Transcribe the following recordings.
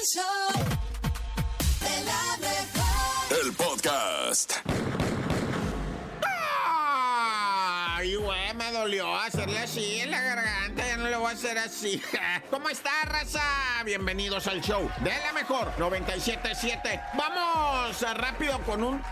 El show de la mejor. El podcast. Ay, güey, me dolió hacerle así en la garganta, ya no le voy a hacer así. ¿Cómo está, raza? Bienvenidos al show de la mejor 977. Vamos rápido con un...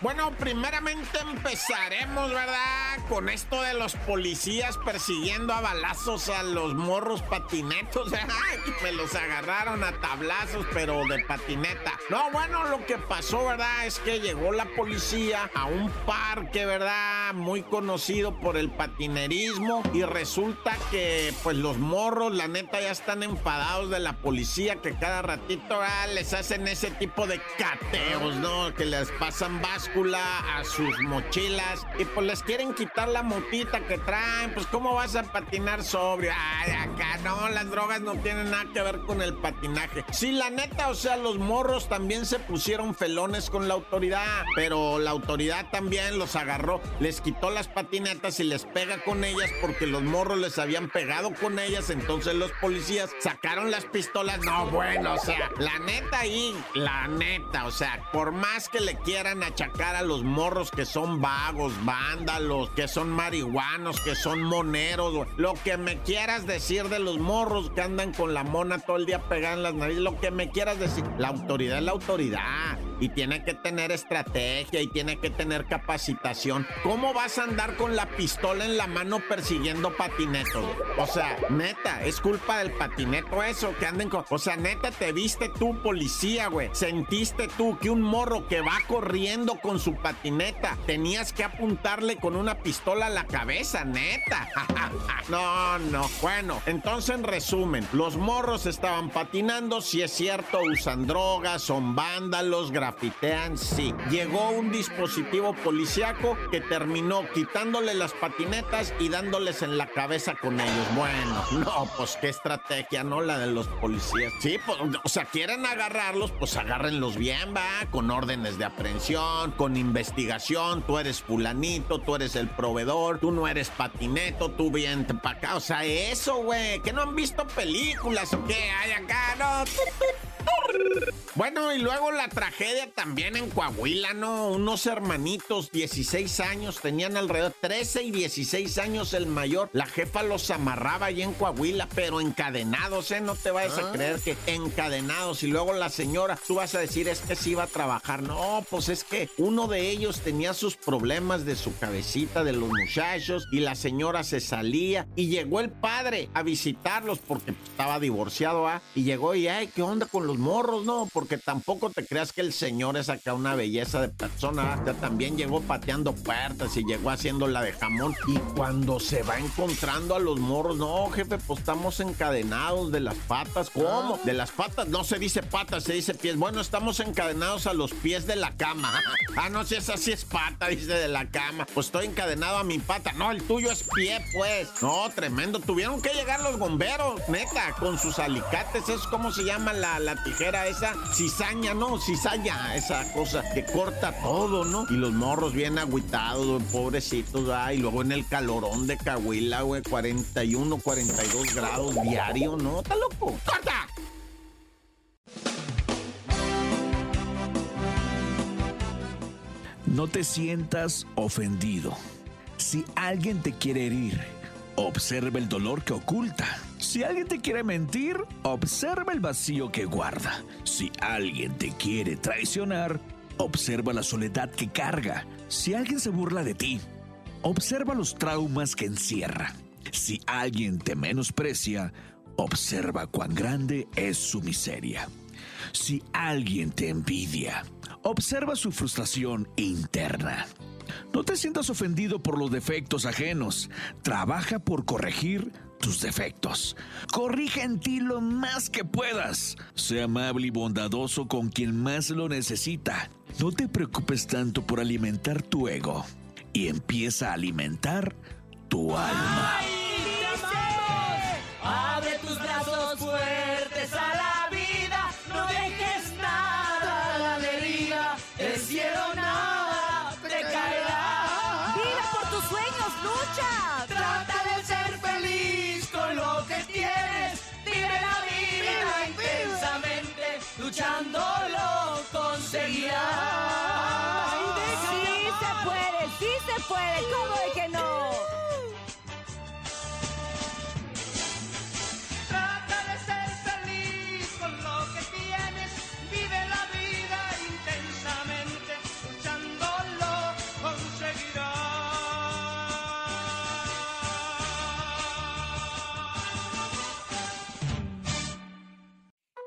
Bueno, primeramente empezaremos, ¿verdad? Con esto de los policías persiguiendo a balazos a los morros patinetos. Me los agarraron a tablazos, pero de patineta. No, bueno, lo que pasó, ¿verdad? Es que llegó la policía a un parque, ¿verdad? Muy conocido por el patinerismo. Y resulta que, pues, los morros, la neta, ya están enfadados de la policía que cada ratito les hacen ese tipo de cateos, ¿no? Que les pasan báscula a sus mochilas y pues les quieren quitar la motita que traen. Pues, ¿cómo vas a patinar sobrio? Ay, acá no, las drogas no tienen nada que ver con el patinaje. Sí, la neta, o sea, los morros también se pusieron felones con la autoridad, pero la autoridad también los agarró, les quitó las patinetas y les pega con ellas porque los morros les habían pegado con ellas. Entonces los policías sacaron las pistolas. No, bueno, o sea, la neta ahí, la neta, o sea, por más que le quieran achacar a los morros que son vagos, vándalos, que son marihuanos, que son moneros, güey. lo que me quieras decir de los morros que andan con la mona todo el día pegada en las narices, lo que me quieras decir, la autoridad es la autoridad y tiene que tener estrategia y tiene que tener capacitación. ¿Cómo vas a andar con la pistola en la mano persiguiendo patinetos? O sea, neta, es culpa del patineto eso, que anden con... O sea, neta, te viste tú, policía, güey. Sentiste tú que un morro que va corriendo con su patineta, tenías que apuntarle con una pistola a la cabeza, neta. no, no. Bueno, entonces en resumen, los morros estaban patinando, si es cierto, usan drogas, son vándalos, grafitean, sí. Llegó un dispositivo policiaco que terminó quitándole las patinetas y dándoles en la cabeza con ellos. Bueno, no, pues qué estrategia, ¿no? La de los policías. Sí, pues, o sea, quieren agarrarlos, pues agárrenlos bien, va, con órdenes de aprehensión, con investigación. Tú eres fulanito, tú eres el proveedor, tú no eres patineto, tú bien para acá. O sea, eso, güey, que no han visto películas o qué hay acá, no. Bueno, y luego la tragedia también en Coahuila, ¿no? Unos hermanitos, 16 años, tenían alrededor 13 y 16 años el mayor. La jefa los amarraba ahí en Coahuila, pero encadenados, ¿eh? No te vayas a creer que encadenados. Y luego la señora, tú vas a decir, es que sí iba a trabajar. No, pues es que uno de ellos tenía sus problemas de su cabecita, de los muchachos, y la señora se salía. Y llegó el padre a visitarlos porque estaba divorciado, ¿ah? Y llegó y, ay, ¿qué onda con los morros? No, porque tampoco te creas que el señor es acá una belleza de persona. ¿ah? También llegó pateando puertas y llegó haciendo la de jamón. Y cuando se va encontrando a los morros, no, jefe, pues estamos encadenados de las patas. ¿Cómo? De las patas, no se dice patas, se dice pies. Bueno, estamos encadenados a los pies de la cama. Ah, no, si esa sí es pata, dice de la cama. Pues estoy encadenado a mi pata. No, el tuyo es pie, pues. No, tremendo. Tuvieron que llegar los bomberos, neta, con sus alicates. ¿Es cómo se llama la, la tijera esa? Cizaña, no, cizaña, esa cosa que corta todo, ¿no? Y los morros bien agüitados, pobrecitos, ah, y luego en el calorón de Cahuila, güey, 41, 42 grados diario, ¿no? ¿Está loco? ¡Corta! No te sientas ofendido. Si alguien te quiere herir, observa el dolor que oculta. Si alguien te quiere mentir, observa el vacío que guarda. Si alguien te quiere traicionar, observa la soledad que carga. Si alguien se burla de ti, observa los traumas que encierra. Si alguien te menosprecia, observa cuán grande es su miseria. Si alguien te envidia, observa su frustración interna. No te sientas ofendido por los defectos ajenos. Trabaja por corregir tus defectos. Corrige en ti lo más que puedas. Sea amable y bondadoso con quien más lo necesita. No te preocupes tanto por alimentar tu ego y empieza a alimentar tu alma. Abre tus brazos puede. ¿Cómo de que no? Trata de ser feliz con lo que tienes. Vive la vida intensamente. Luchándolo conseguirás.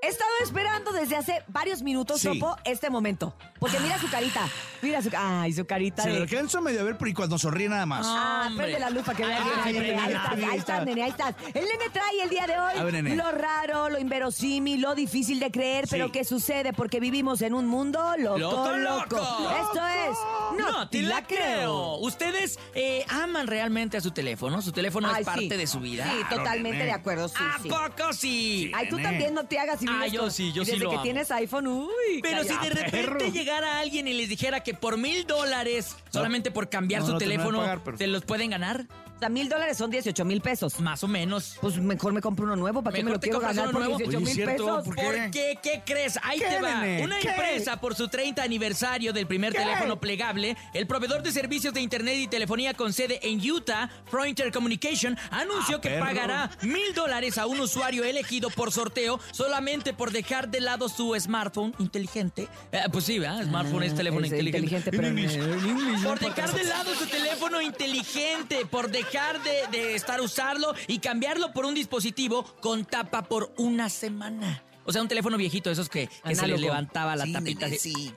He estado esperando desde hace varios minutos, Sí. Topo, este momento. Porque mira su carita. Mira su Ay, su carita Se lo de. alcanzo a medio a ver, pero y cuando sonríe nada más. Ah, Hombre. prende la lupa que veas. Ay, Ahí, estás, ahí ahí está. estás, nene, ahí estás. El nene trae el día de hoy A ver, nene. lo raro, lo inverosímil, lo difícil de creer, pero que sucede porque vivimos en un mundo loco, ¡Loco, loco. loco! Esto es. No, te la creo. Ustedes eh, aman realmente a su teléfono. Su teléfono Ay, es parte sí. de su vida. Sí, totalmente nene. de acuerdo, sí, ¿A sí. poco sí? Ay, tú nene. también no te hagas y Ah, yo con- sí, yo sí Desde lo que amo. tienes iPhone, uy. Pero si de repente perro. llegara alguien y les dijera que por mil dólares, solamente por cambiar no, su no te teléfono, pagar, pero- ¿se los pueden ganar? Mil dólares son 18 mil pesos. Más o menos. Pues mejor me compro uno nuevo. ¿Para qué me Mejor lo te quiero compras ganar uno por nuevo. 18 Oye, mil pesos? ¿Por ¿Por qué? ¿Qué crees? Ahí ¿Qué, te va. nene? Una ¿Qué? empresa por su 30 aniversario del primer teléfono plegable, el proveedor de servicios de internet y telefonía con sede en Utah, Frontier Communication, anunció Ah, que perro. pagará mil dólares a un usuario elegido por sorteo solamente por dejar de lado su smartphone inteligente. Eh, pues sí, ¿verdad? Smartphone es teléfono Es inteligente. pero en, English. en English, no Por dejar de lado su teléfono inteligente, por dejar de, de estar usarlo y cambiarlo por un dispositivo con tapa por una semana. O sea, un teléfono viejito, esos que, que se le levantaba la tapita. Es- es-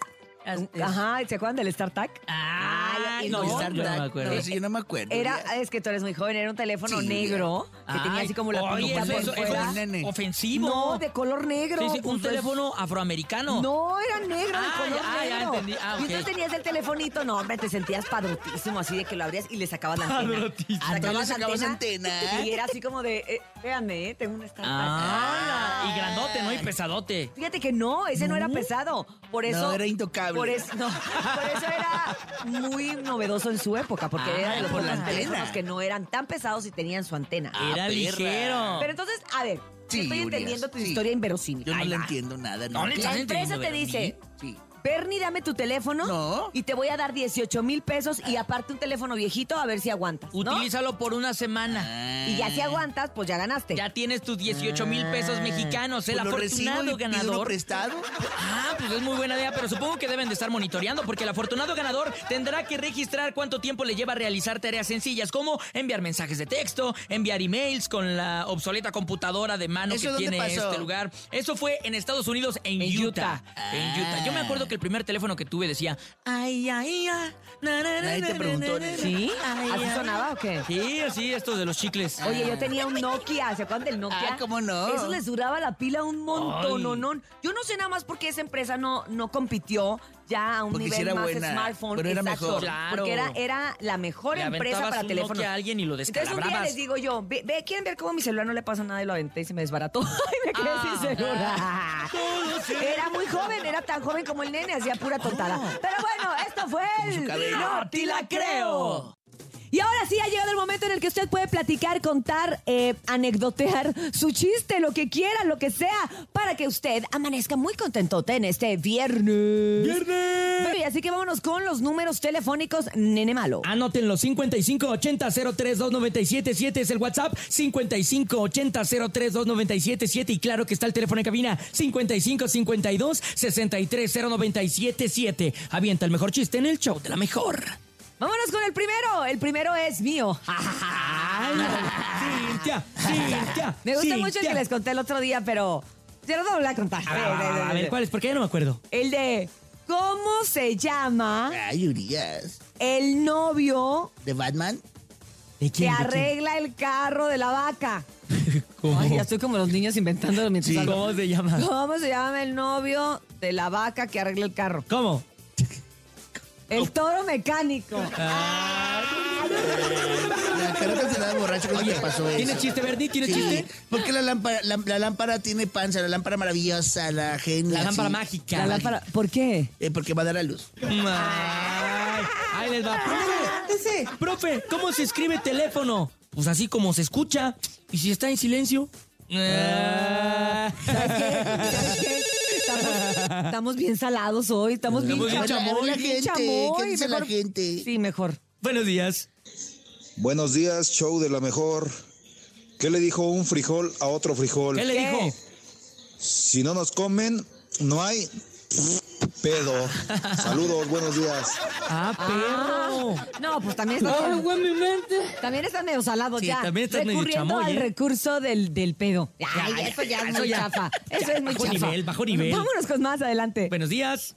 Ajá, ¿se acuerdan del StarTAC? Ah, Ay, no, no, yo no me acuerdo. No, sí, yo no me acuerdo. Era, es que tú eres muy joven, era un teléfono Sí. negro que tenía así como la oye, eso, por eso- eso es Nene. ofensivo. No, de color negro. Sí, sí, un es- teléfono afroamericano. No, era negro, de Ah, color ya, ah, ya entendí. Ah, Y entonces tenías el telefonito, no, hombre, te sentías padrotísimo, así de que lo abrías y le sacabas la antena. Padrotísimo. Ah, ¿tú le sacabas antena. antena? Y era así como de, eh, véanme, eh, tengo un StarTAC. Ah, y grandote, ¿no? Y pesadote. Fíjate que no, ese no, era pesado. Por eso. No, era intocable. Por eso, no, por eso era muy novedoso en su época, porque Ah, era de los por pocos teléfonos que no eran tan pesados y tenían su antena. Ah, Era ligero. Pero entonces, a ver, Sí, estoy Urias, entendiendo tu sí. historia inverosímil. Yo no le va. entiendo nada. No le La empresa te dice, Sí. Bernie, dame tu teléfono No. y te voy a dar 18 mil pesos y aparte un teléfono viejito a ver si aguantas. ¿no? Utilízalo por una semana. Y ya si aguantas, pues ya ganaste. Ya tienes tus 18 mil pesos mexicanos, el Pues y afortunado ganador. prestado. Ah, pues es muy buena idea, pero supongo que deben de estar monitoreando porque el afortunado ganador tendrá que registrar cuánto tiempo le lleva a realizar tareas sencillas como enviar mensajes de texto, enviar emails con la obsoleta computadora de mano ¿Eso que tiene pasó? este lugar. Eso fue en Estados Unidos, en, En Utah. Utah. En Utah. Yo me acuerdo que el primer teléfono que tuve decía, ay, ay, ay. na, na, na, Nadie te preguntó, na, na, ¿Sí? ay, ¿Así ay". sonaba o qué? Sí, así, estos de los chicles. Oye, yo tenía un Nokia, ¿se acuerdan del Nokia? Ah, ¿cómo no? Eso les duraba la pila un montón, Ay. no, no. Yo no sé nada más por qué esa empresa no, no compitió ya a un Porque nivel era más buena, smartphone. pero era exacto, mejor. Claro. Porque era, era la mejor Le empresa aventabas para un. Nokia a alguien y lo Entonces un día descalabrabas. les digo yo, ve, ve, ¿quieren ver cómo mi celular no le pasa nada? Y lo aventé y se me desbarató. y me quedé Ah. sin celular. Era muy joven, era tan joven como el nene, hacía pura tontada. Pero bueno, esto fue el... cabello. No te la creo. Y ahora sí ha llegado el momento en el que usted puede platicar, contar, eh, anecdotear su chiste, lo que quiera, lo que sea, para que usted amanezca muy contentote en este viernes. ¡Viernes! Y así que vámonos con los números telefónicos, nene malo. Anótenlo, 5580-032977 es el WhatsApp, 5580-032977 y claro que está el teléfono en cabina, 5552-630977. Avienta el mejor chiste en el show de la mejor. Vámonos con el primero. El primero es mío. Cintia, Cintia. Me gusta mucho el que les conté el otro día, pero se lo voy a contar. A ver, a ver, a ver, ¿cuál es? Porque ya no me acuerdo. El de ¿Cómo se llama Ay, Urias. el novio ¿De Batman? ¿De que quién? ¿De quién? arregla el carro de la vaca? ¿Cómo? Ay, ya estoy como los niños inventándolo mientras Sí, hablo. ¿Cómo se llama? ¿Cómo se llama el novio de la vaca que arregla el carro? ¿Cómo? El toro mecánico. Ah. La creo que se da borracho cuando te pasó eso. ¿Tiene chiste, Verdi? ¿Tiene Sí. chiste? ¿Por qué la lámpara, la, la lámpara tiene panza? La lámpara maravillosa, la genia. La lámpara sí. mágica. La lámpara- ¿Por qué? Eh, porque va a dar a luz. Ay, ahí les va. Profe, profe, ¿cómo se escribe teléfono? Pues así como se escucha. ¿Y si está en silencio? Ah. ¿Sabes qué? ¿Sabes qué? Estamos bien salados hoy, estamos bien Estamos bien chamoy, gente, chamoy, ¿qué dice la mejor- gente? Sí, mejor. Buenos días. Buenos días, show de la mejor. ¿Qué le dijo un frijol a otro frijol? ¿Qué le ¿Qué? dijo? Si no nos comen, no hay pedo. Saludos, buenos días. Ah, perro. No, pues también está. También está medio salado Sí, ya. también estás medio Recurriendo chamoy, al ¿eh? recurso del, del pedo. Ay, ya, eso ya es eso muy ya. chafa. Eso Ya, es muy bajo chafa. nivel, bajo nivel. Vámonos con más adelante. Buenos días.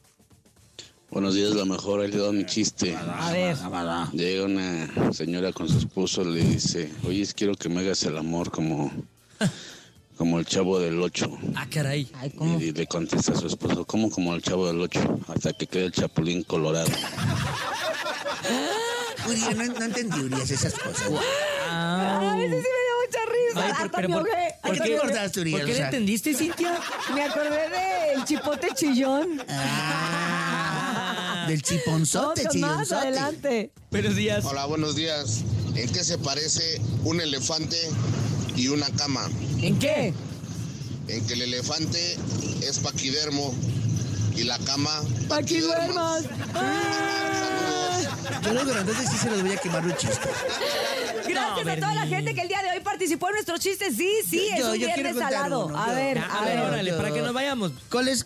Buenos días, la mejor. Ahí le doy mi chiste. A ver. Llega una señora con su esposo, le dice, oye, quiero que me hagas el amor como, como el chavo del ocho. Ah, caray. Ay, ¿cómo? Y le contesta a su esposo, ¿cómo como el chavo del ocho? Hasta que quede el chapulín colorado. Urias, no, no entendí, Urias, esas cosas. A veces sí me dio mucha risa. Ay, Hasta pero me por. ¿por qué, me Uriel? ¿Por qué O le entendiste, Cintia? Me acordé del chipote chillón. Ah, del chiponzote, Vamos con más chillonzote. adelante. Buenos días. Hola, buenos días. ¿En qué se parece un elefante y una cama? ¿En qué? En que el elefante es paquidermo y la cama Pa' que duermas. Yo creo que entonces sí se los voy a quemar un chiste. Gracias a toda la gente que el día de hoy participó en nuestros chistes. Sí, sí, es Yo- un yo quiero viernes salado. uno, A ver, a a ver, ver. órale, para que nos vayamos. ¿Cuál es?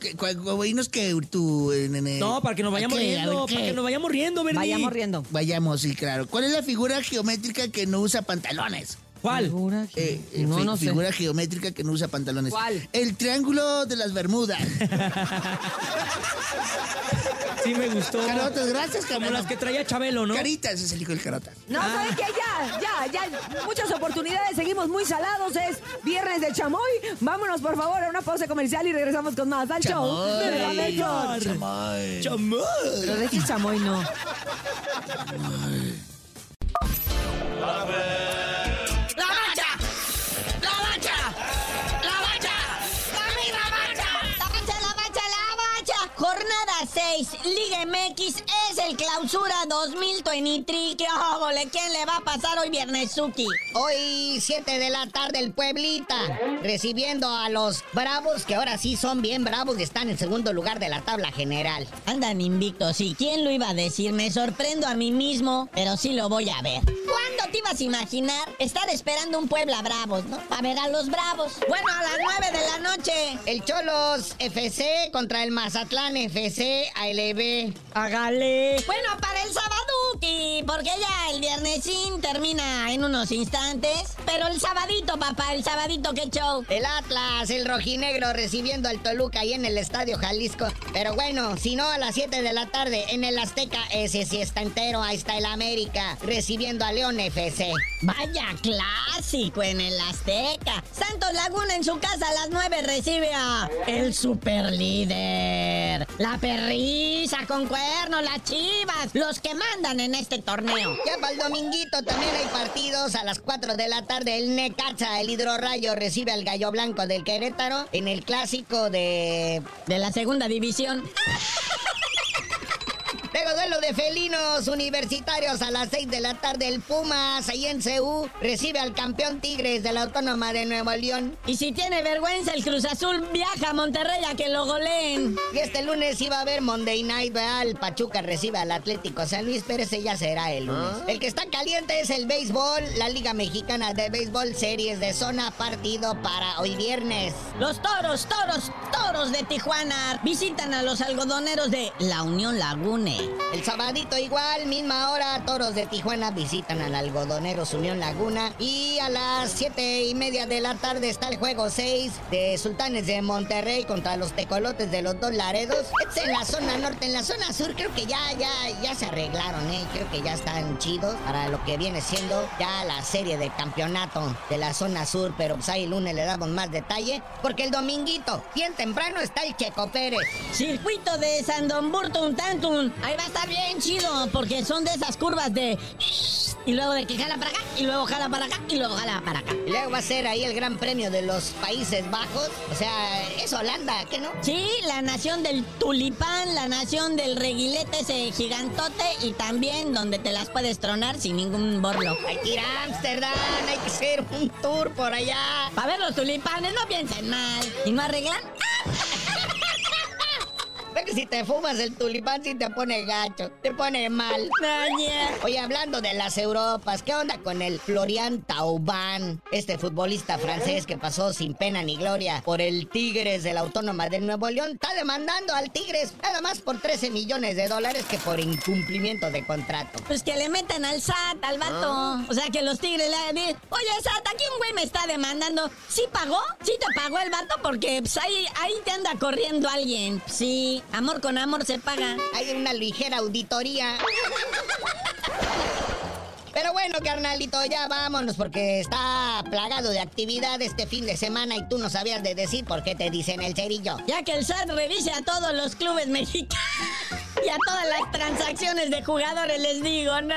Dinos que tú... eh, nene? No, para que nos vayamos ¿A qué? A ver, riendo, ¿qué? para que nos vayamos riendo, Bernie. Vayamos riendo. Vayamos, sí, claro. ¿Cuál es la figura geométrica que no usa pantalones? ¿Cuál? Figura Eh, eh, no, fi- no sé. figura geométrica que no usa pantalones. ¿Cuál? El triángulo de las Bermudas. Sí me gustó. Carotas, gracias, Como las que traía Chabelo, ¿no? Caritas es el hijo del carota. No, ¿saben qué? Ya, ya, ya. Muchas oportunidades. Seguimos muy salados. Es viernes de chamoy. Vámonos, por favor, a una pausa comercial y regresamos con más al show. de la. Chamoy. Chamoy. Pero deje chamoy, no. ¡La Jornada 6, Liga MX es el clausura 2023. ¡Qué óvole! ¿Quién le va a pasar hoy viernes, Suki? Hoy, 7 de la tarde, el Pueblita, recibiendo a los Bravos, que ahora sí son bien bravos y están en segundo lugar de la tabla general. Andan invictos, sí. ¿Quién lo iba a decir? Me sorprendo a mí mismo, pero sí lo voy a ver. ¿Cuándo te ibas a imaginar estar esperando un Puebla Bravos, no? A ver a los Bravos. Bueno, a las 9 de la noche. El Cholos FC contra el Mazatlán FC ALB. Hágale. Bueno, para el Porque ya el viernesín termina en unos instantes. Pero el sabadito, papá, el sabadito, qué show. El Atlas, el rojinegro, recibiendo al Toluca ahí en el Estadio Jalisco. Pero bueno, si no, a las 7 de la tarde en el Azteca, ese sí está entero. Ahí está el América, recibiendo a León FC. Vaya clásico en el Azteca. Santos Laguna en su casa a las 9 recibe a el super líder. La perrisa con cuernos, las chivas, los que mandan en este torneo. Ya para el dominguito también hay partidos. A las 4 de la tarde el Necaxa, el Hidrorrayo, recibe al Gallo Blanco del Querétaro en el clásico de... De la segunda división. Luego duelo de felinos universitarios a las 6 de la tarde. El Pumas, ahí en CU, recibe al campeón Tigres de la Autónoma de Nuevo León. Y si tiene vergüenza, el Cruz Azul viaja a Monterrey a que lo goleen. Y este lunes iba a haber Monday Night, ¿verdad? El Pachuca recibe al Atlético San Luis, pero ese ya será el lunes. El que está caliente es el béisbol, la Liga Mexicana de Béisbol, series de zona, partido para hoy viernes. Los toros, toros, toros de Tijuana visitan a los algodoneros de la Unión Lagune. El sabadito igual, misma hora, Toros de Tijuana visitan al Algodoneros Unión Laguna. Y a las siete y media de la tarde está el juego 6 de Sultanes de Monterrey contra los Tecolotes de los dos Laredos. Es en la zona norte, en la zona sur creo que ya, ya, ya se arreglaron, ¿eh? Creo que ya están chidos para lo que viene siendo ya la serie de campeonato de la zona sur. Pero pues ahí el lunes le damos más detalle porque el dominguito, bien temprano, está el Checo Pérez. Circuito de San Don Burtun Tantun. Ahí va a estar bien chido porque son de esas curvas de... Y luego de que jala para acá, y luego jala para acá, y luego jala para acá. Y luego va a ser ahí el Gran Premio de los Países Bajos. O sea, es Holanda, ¿qué no? Sí, la nación del tulipán, la nación del reguilete ese gigantote y también donde te las puedes tronar sin ningún borlo. Hay que ir a Ámsterdam, hay que hacer un tour por allá. Para ver los tulipanes, no piensen mal. ¿Y no arreglan? que si te fumas el tulipán sí te pone gacho, te pone mal. Oye, hablando de las Europas, ¿qué onda con el Florian Thauvin? Este futbolista francés que pasó sin pena ni gloria por el Tigres de la Autónoma del Nuevo León, está demandando al Tigres nada más por 13 millones de dólares que por incumplimiento de contrato. Pues que le metan al SAT, al vato. O sea, que los tigres le hagan decir, oye, SAT, aquí un güey me está demandando. ¿Sí pagó? ¿Sí te pagó el vato? Porque pues, ahí, ahí te anda corriendo alguien. Sí, amor con amor se paga. Hay una ligera auditoría. Pero bueno, carnalito, ya vámonos porque está plagado de actividad este fin de semana y tú no sabías de decir por qué te dicen el cerillo. Ya que el SAT revise a todos los clubes mexicanos y a todas las transacciones de jugadores, les digo, no.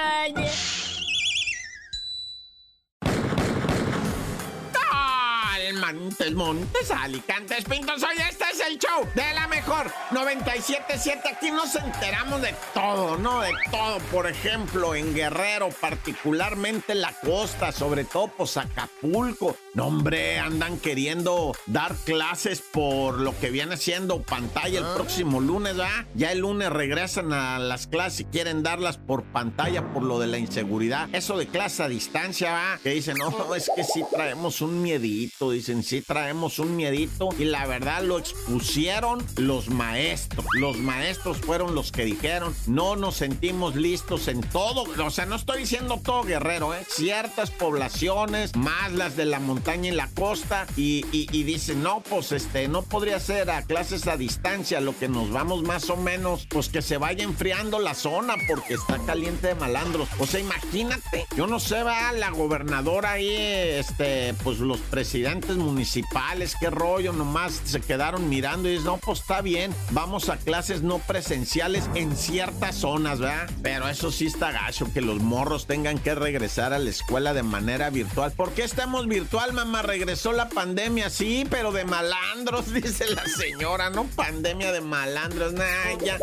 Montes, Montes, Alicantes, Pintos. Oye, este es el show de la mejor 977. Aquí nos enteramos de todo, ¿no? De todo. Por ejemplo, en Guerrero, particularmente la costa, sobre todo pues Acapulco. No, hombre, andan queriendo dar clases por lo que viene siendo pantalla el próximo lunes, ¿verdad? Ya el lunes regresan a las clases y quieren darlas por pantalla por lo de la inseguridad. Eso de clase a distancia, ¿va? Que dicen, no, es que sí traemos un miedito, dicen, sí traemos un miedito. Y la verdad lo expusieron los maestros. Los maestros fueron los que dijeron, no nos sentimos listos en todo. O sea, no estoy diciendo todo guerrero, ¿eh? Ciertas poblaciones, más las de la montaña y la costa, y, y, dicen, no, pues este, no podría ser a clases a distancia, lo que nos vamos más o menos, pues que se vaya enfriando la zona porque está caliente de malandros. O sea, imagínate, yo no sé, va la gobernadora ahí, este, pues los presidentes municipales, qué rollo, nomás se quedaron mirando y dicen, no, pues está bien, vamos a clases no presenciales en ciertas zonas, ¿verdad? Pero eso sí está gacho, que los morros tengan que regresar a la escuela de manera virtual. ¿Por qué estamos virtual, mamá? Regresó la pandemia, sí, pero de malandros, dice la señora, no pandemia de malandros, nah, ya.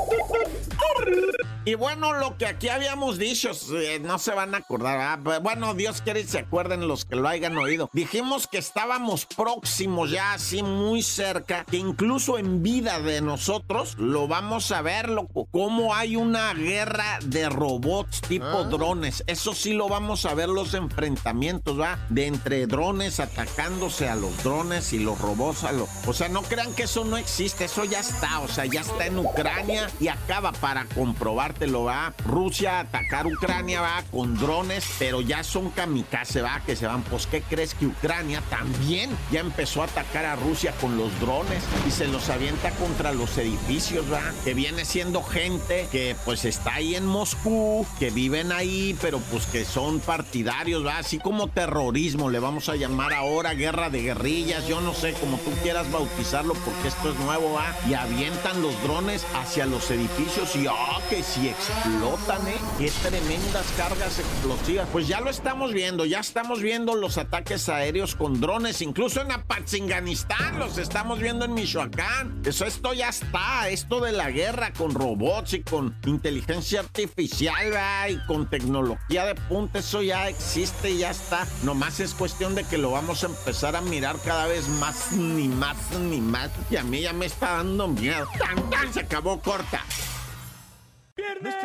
Y bueno, lo que aquí habíamos dicho, eh, no se van a acordar, bueno, Dios quiere y se acuerden los que lo hayan oído. Dijimos que estábamos próximos ya, así muy cerca, que incluso en vida de nosotros lo vamos a ver, loco, cómo hay una guerra de robots tipo drones. Eso sí lo vamos a ver los enfrentamientos, ¿va? De entre drones atacándose a los drones y los robots a los... O sea, no crean que eso no existe, eso ya está, o sea, ya está en Ucrania y acaba para comprobártelo, va. Rusia atacar Ucrania, va, con drones, pero ya son kamikaze, va, que se van. Pues, ¿qué crees que Ucrania también ya empezó a atacar a Rusia con los drones y se los avienta contra los edificios, va? Que viene siendo gente que pues está ahí en Moscú, que viven ahí, pero pues que son partidarios, va, así como terrorismo, le vamos a llamar ahora guerra de guerrillas, yo no sé, como tú quieras bautizarlo, porque esto es nuevo, va, y avientan los drones hacia los edificios y ¡ah, que si explotan, eh! ¡Qué tremendas cargas explosivas! Pues ya lo estamos viendo, ya estamos viendo los ataques aéreos con drones, incluso en Apatzinganistán los estamos viendo en Michoacán. Eso esto ya está, esto de la guerra con robots y con inteligencia artificial, y con tecnología de punta, eso ya existe, ya está. Nomás es cuestión de que lo vamos a empezar a mirar cada vez más, ni más, ni más. Y a mí ya me está dando miedo. ¡Tan, tan! Se acabó corta. ¡Viernes!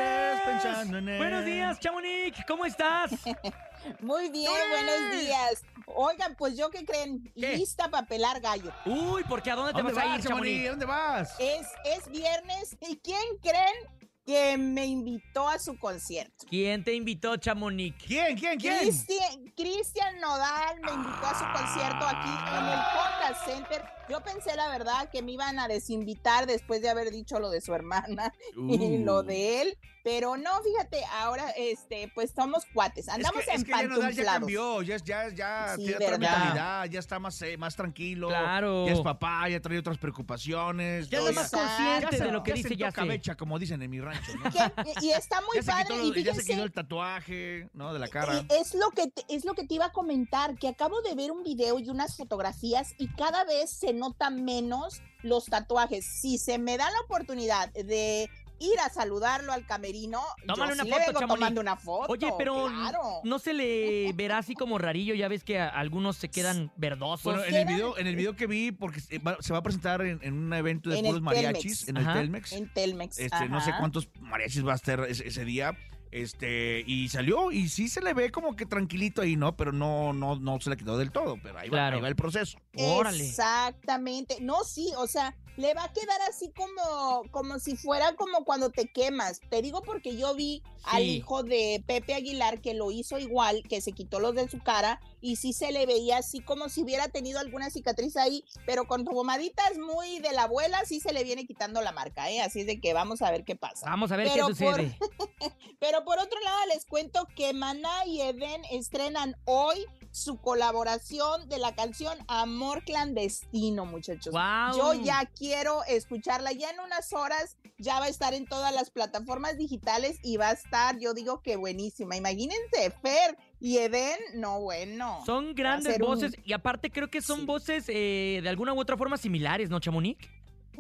Buenos días, Chamonix. ¿Cómo estás? Muy bien, buenos días. Oigan, pues yo qué creen, lista para pelar gallo. Uy, ¿por qué? ¿A dónde te vas, a ir, Chamonix? ¿A dónde vas? Es, es viernes. ¿Y quién creen que me invitó a su concierto. ¿Quién te invitó, Chamonix? ¿Quién? ¿Quién? ¿Quién? Cristian, Cristian Nodal me invitó a su concierto aquí en el Honda Center. Yo pensé, la verdad, que me iban a desinvitar después de haber dicho lo de su hermana y lo de él. Pero no, fíjate, ahora, este, pues somos cuates. Andamos es que, en es que ya, ya cambió, ya, ya, ya Sí, tiene otra ¿verdad? mentalidad, ya está más, eh, más tranquilo. Claro. Ya es papá, ya trae otras preocupaciones. Ya es más consciente de lo que ya dice, ya cabecha, como dicen en mi rancho. ¿no? Que- y está muy padre. quitó, y ya se quitó el tatuaje, ¿no? De la cara. Es lo que te, es lo que te iba a comentar, que acabo de ver un video y unas fotografías y cada vez se nota menos los tatuajes. Si se me da la oportunidad de ir a saludarlo al camerino. Tómale yo una sí foto, le vengo tomando una foto. Oye, pero claro. no se le verá así como rarillo, ya ves que a- algunos se quedan verdosos. Bueno, en el video, en el video que vi, porque se va, se va a presentar en, en un evento de En puros mariachis, Telmex. en el Ajá. Telmex. En Telmex. Este, no sé cuántos mariachis va a estar ese, ese día. Este, y salió, y sí se le ve como que tranquilito ahí, ¿no? Pero no, no, no se le quedó del todo, pero ahí va, ahí va el proceso. Órale. Exactamente. No, sí, o sea, le va a quedar así como, como si fuera como cuando te quemas. Te digo porque yo vi al hijo de Pepe Aguilar que lo hizo igual, que se quitó los de su cara y sí se le veía así como si hubiera tenido alguna cicatriz ahí, pero con pomaditas muy de la abuela sí se le viene quitando la marca, ¿eh? Así es de que vamos a ver qué pasa. Vamos a ver Pero qué sucede. Pero por otro lado les cuento que Maná y Eden estrenan hoy su colaboración de la canción Amor Clandestino, muchachos. Guau. Yo ya quiero escucharla. Ya en unas horas ya va a estar en todas las plataformas digitales y va a estar, yo digo que buenísima. Imagínense, Fer y Eden, no bueno. Son grandes un- voces y aparte creo que son voces eh, de alguna u otra forma similares, ¿no, Chamonix?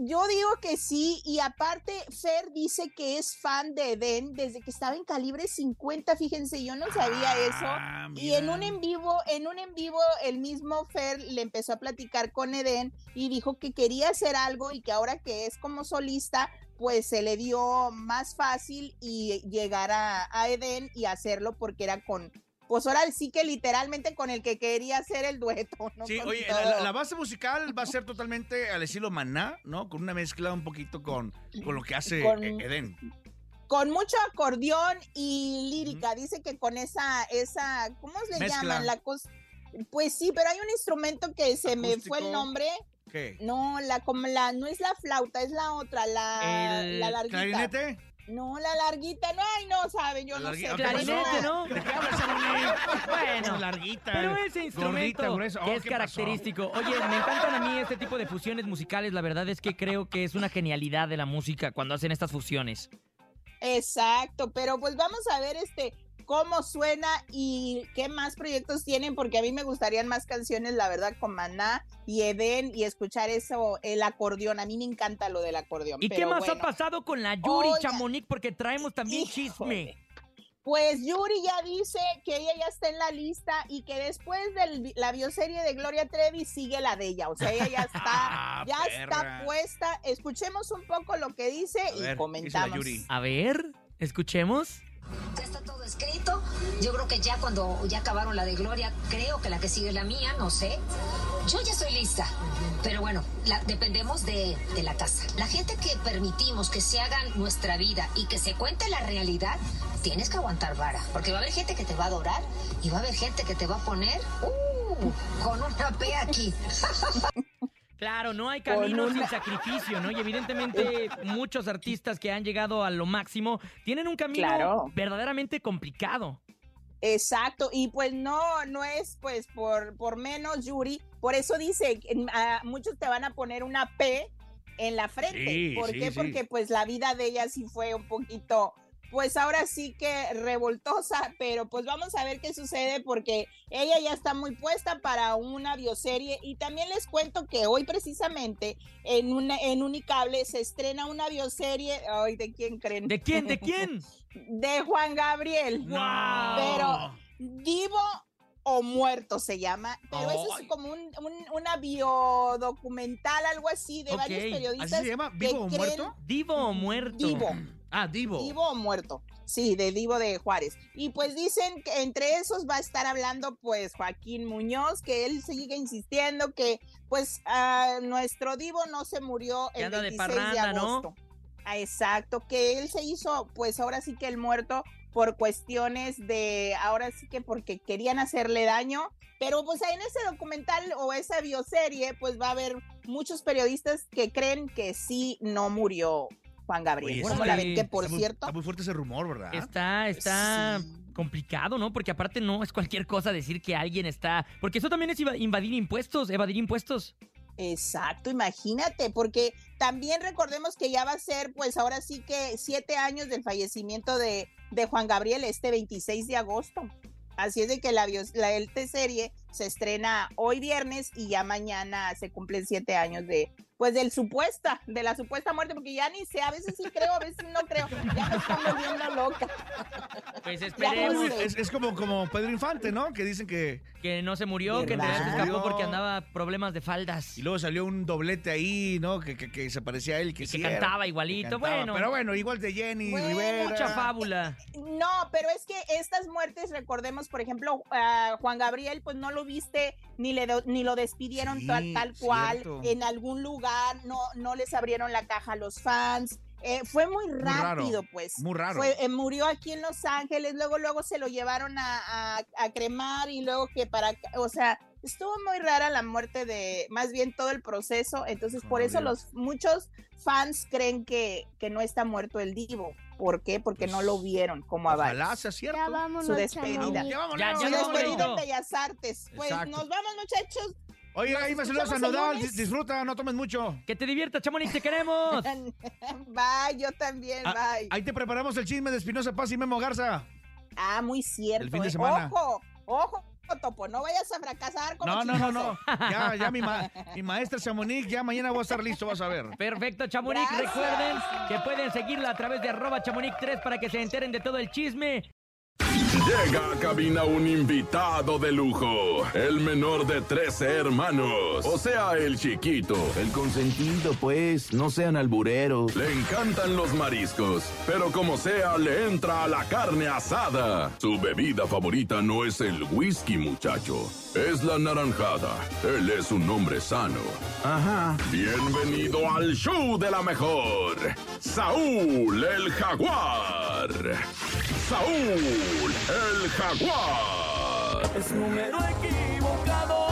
Yo digo que sí, y aparte Fer dice que es fan de Eden desde que estaba en calibre 50, fíjense, yo no sabía Ah, eso. Y en un en vivo, en un en vivo, el mismo Fer le empezó a platicar con Eden y dijo que quería hacer algo y que ahora que es como solista, pues se le dio más fácil y llegar a, a Eden y hacerlo porque era con, pues ahora sí que literalmente con el que quería hacer el dueto, ¿no? Sí, Con oye, la, base musical va a ser totalmente al estilo Maná, ¿no? Con una mezcla un poquito con, con lo que hace Con- eh, Eden. con mucho acordeón y lírica. Dice que con esa, esa, ¿cómo le Mezcla. llaman? La cosa. Pues sí, pero hay un instrumento que se me fue el nombre. ¿Qué? No, la como la, no es la flauta, es la otra, la, El la larguita. ¿Clarinete? No, la larguita, no, ay, no saben, yo La no sé. larguita, ¿qué Clarinete? ¿no? ¿De qué hablas, Chamonix? Bueno, larguita. Pero ese instrumento gordita, gruesa. que Oh, es característico. Oye, me encantan a mí este tipo de fusiones musicales. La verdad es que creo que es una genialidad de la música cuando hacen estas fusiones. Exacto, pero pues vamos a ver este cómo suena y qué más proyectos tienen, porque a mí me gustarían más canciones, la verdad, con Maná y Eden y escuchar eso, el acordeón. A mí me encanta lo del acordeón. ¿Y qué más ha pasado con la Yuri Oiga. Chamonix? Porque traemos también Híjole. chisme. Pues Yuri ya dice que ella ya está en la lista y que después de la bioserie de Gloria Trevi sigue la de ella. O sea, ella ya está, Ah, ya está puesta. Escuchemos un poco lo que dice A y ver, ¿qué dice la comentamos. Yuri? A ver, escuchemos. Ya está todo escrito. Yo creo que ya cuando ya acabaron la de Gloria, creo que la que sigue es la mía, no sé. Yo ya estoy lista. Pero bueno, dependemos de, de la casa. La gente que permitimos que se hagan nuestra vida y que se cuente la realidad, tienes que aguantar vara. Porque va a haber gente que te va a adorar y va a haber gente que te va a poner uh, con una P aquí. Claro, no hay camino una- sin sacrificio, ¿no? Y evidentemente muchos artistas que han llegado a lo máximo tienen un camino Claro. verdaderamente complicado. Exacto, y pues no, no es pues por, por menos, Yuri. Por eso dice, que, ah, muchos te van a poner una P en la frente. Sí, ¿Por sí, qué? sí. Porque pues la vida de ella sí fue un poquito, pues ahora sí que revoltosa, pero pues vamos a ver qué sucede porque ella ya está muy puesta para una bioserie y también les cuento que hoy precisamente en, una, en Unicable se estrena una bioserie, ay, ¿de quién creen? ¿De quién? ¿De quién? de Juan Gabriel. ¡Wow! Pero Vivo o Muerto se llama, pero eso es como un, un- una biodocumental, algo así, de varios ¿así periodistas. ¿Así se llama? ¿Vivo o creen- muerto? ¿Divo o muerto? Divo. Ah, Divo. Vivo o muerto. Sí, de Divo de Juárez. Y pues dicen que entre esos va a estar hablando pues Joaquín Muñoz, que él sigue insistiendo que pues ah, nuestro Divo no se murió el anda de 26 de, agosto. Ah, exacto, que él se hizo pues ahora sí que el muerto por cuestiones de, ahora sí que porque querían hacerle daño, pero pues en ese documental o esa bioserie pues va a haber muchos periodistas que creen que sí no murió Juan Gabriel. Oye, ¿Cómo está la muy- ven? Que por Está muy- cierto... Está muy fuerte ese rumor, ¿verdad? Está, está Sí. complicado, ¿no? Porque aparte no es cualquier cosa decir que alguien está... Porque eso también es invadir impuestos, evadir impuestos. Exacto, imagínate, porque también recordemos que ya va a ser, pues ahora sí que siete años del fallecimiento de, de Juan Gabriel este 26 de agosto. Así es de que la, bios- la LT serie se estrena hoy viernes y ya mañana se cumplen siete años de pues del supuesta, de la supuesta muerte, porque ya ni sé, a veces sí creo, a veces no creo, ya me están volviendo loca. Pues esperemos no sé. Es, es como, como Pedro Infante, ¿no? Que dicen que... que no se murió, que en realidad se escapó porque andaba problemas de faldas. Y luego salió un doblete ahí, ¿no? Que, que, que se parecía a él. Que, Y que sí era. cantaba igualito, Que cantaba. bueno. Pero bueno, igual de Jenny Bueno, Rivera. Mucha fábula. No, pero es que estas muertes, recordemos, por ejemplo, a Juan Gabriel, pues no lo viste ni le ni lo despidieron Sí, tal, tal cual cierto. en algún lugar, no no les abrieron la caja a los fans. Eh, fue muy rápido, pues. muy raro. Fue, eh, murió aquí en Los Ángeles, luego luego se lo llevaron a, a- a cremar y luego que para, o sea, estuvo muy rara la muerte de, más bien todo el proceso. Entonces por eso los muchos fans creen que que no está muerto el divo. ¿Por qué? Porque no lo vieron como a varios Ojalá sea cierto. Ya vámonos, su despedida. Ya vámonos. Ya, Su ya no, despedida en Bellas Artes. Pues Exacto. nos vamos, muchachos. Oye, ahí me saludas a Nodal. Disfruta, no tomes mucho. Que te diviertas, Chamonix, te queremos. bye, yo también, Ah, bye. Ahí te preparamos el chisme de Espinosa Paz y Memo Garza. Ah, muy cierto. El fin de eh. semana. Ojo, ojo, Topo, no vayas a fracasar como No, no, no, no. Ya, ya mi, ma- mi maestra Chamonix, ya mañana voy a estar listo, vas a ver. Perfecto, Chamonix. Gracias. Recuerden que pueden seguirla a través de arroba chamonix3 para que se enteren de todo el chisme. Llega a cabina un invitado de lujo, el menor de 13 hermanos, o sea, el chiquito. El consentido, pues, no sean albureros. Le encantan los mariscos, pero como sea, le entra a la carne asada. Su bebida favorita no es el whisky, muchacho, es la naranjada. Él es un hombre sano. Ajá. Bienvenido al show de la mejor, Saúl el Jaguar. Saúl el Jaguar. Es número equivocado.